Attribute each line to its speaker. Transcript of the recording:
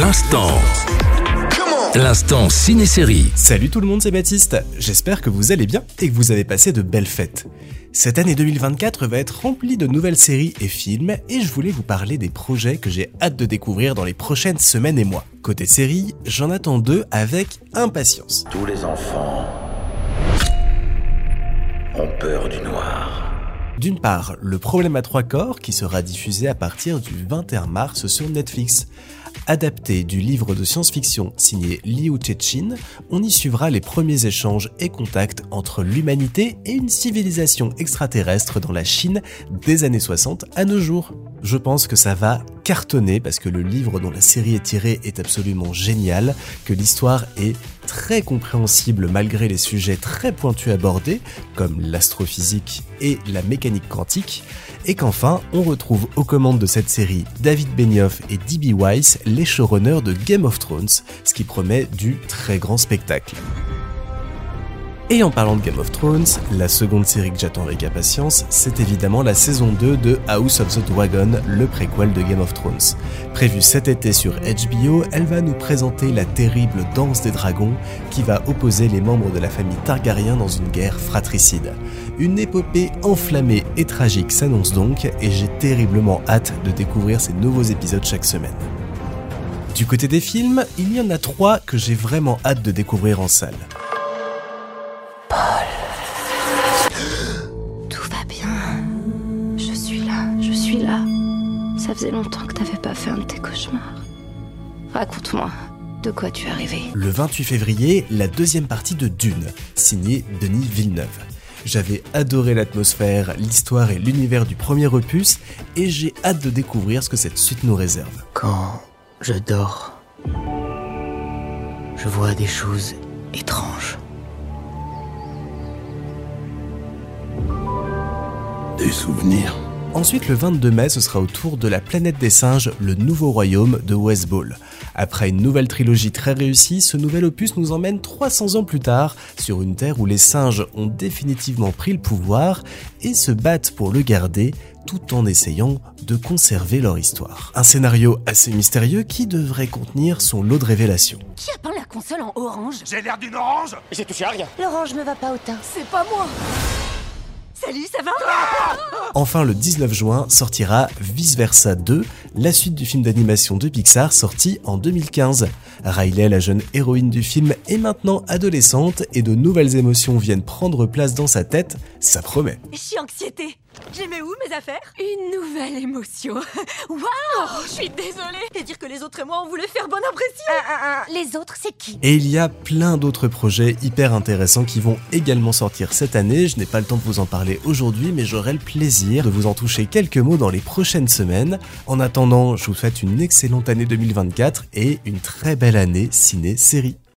Speaker 1: L'instant. L'instant ciné-série.
Speaker 2: Salut tout le monde, c'est Baptiste. J'espère que vous allez bien et que vous avez passé de belles fêtes. Cette année 2024 va être remplie de nouvelles séries et films et je voulais vous parler des projets que j'ai hâte de découvrir dans les prochaines semaines et mois. Côté série, j'en attends deux avec impatience.
Speaker 3: Tous les enfants ont peur du noir.
Speaker 2: D'une part, Le problème à trois corps qui sera diffusé à partir du 21 mars sur Netflix. Adapté du livre de science-fiction signé Liu Chin, on y suivra les premiers échanges et contacts entre l'humanité et une civilisation extraterrestre dans la Chine des années 60 à nos jours. Je pense que ça va cartonner parce que le livre dont la série est tirée est absolument génial, que l'histoire est très compréhensible malgré les sujets très pointus abordés, comme l'astrophysique et la mécanique quantique, et qu'enfin on retrouve aux commandes de cette série David Benioff et D.B. Weiss, les showrunners de Game of Thrones, ce qui promet du très grand spectacle. Et en parlant de Game of Thrones, la seconde série que j'attends avec impatience, c'est évidemment la saison 2 de House of the Dragon, le préquel de Game of Thrones. Prévue cet été sur HBO, elle va nous présenter la terrible danse des dragons qui va opposer les membres de la famille Targaryen dans une guerre fratricide. Une épopée enflammée et tragique s'annonce donc et j'ai terriblement hâte de découvrir ces nouveaux épisodes chaque semaine. Du côté des films, il y en a trois que j'ai vraiment hâte de découvrir en salle.
Speaker 4: Ça faisait longtemps que t'avais pas fait un de tes cauchemars. Raconte-moi, de quoi tu es arrivé
Speaker 2: Le 28 février, la deuxième partie de Dune, signée Denis Villeneuve. J'avais adoré l'atmosphère, l'histoire et l'univers du premier opus, et j'ai hâte de découvrir ce que cette suite nous réserve.
Speaker 5: Quand je dors, je vois des choses étranges.
Speaker 3: Des souvenirs.
Speaker 2: Ensuite, le 22 mai, ce sera au tour de la planète des singes, le nouveau royaume de West Ball. Après une nouvelle trilogie très réussie, ce nouvel opus nous emmène 300 ans plus tard sur une terre où les singes ont définitivement pris le pouvoir et se battent pour le garder tout en essayant de conserver leur histoire. Un scénario assez mystérieux qui devrait contenir son lot de révélations.
Speaker 6: Qui a peint la console en orange?
Speaker 7: J'ai l'air d'une orange
Speaker 6: L'orange me va pas autant. C'est pas moi Salut, ça va
Speaker 2: Enfin, le 19 juin sortira Vice Versa 2, la suite du film d'animation de Pixar sorti en 2015. Riley, la jeune héroïne du film, est maintenant adolescente et de nouvelles émotions viennent prendre place dans sa tête, ça promet.
Speaker 6: Je suis anxiété. J'ai mis où mes affaires Une nouvelle émotion. Waouh Je suis désolée. Et dire que les autres et moi on voulait faire bonne impression. Les autres, c'est qui
Speaker 2: Et il y a plein d'autres projets hyper intéressants qui vont également sortir cette année. Je n'ai pas le temps de vous en parler aujourd'hui, mais j'aurai le plaisir de vous en toucher quelques mots dans les prochaines semaines. En attendant, je vous souhaite une excellente année 2024 et une très belle année ciné-série.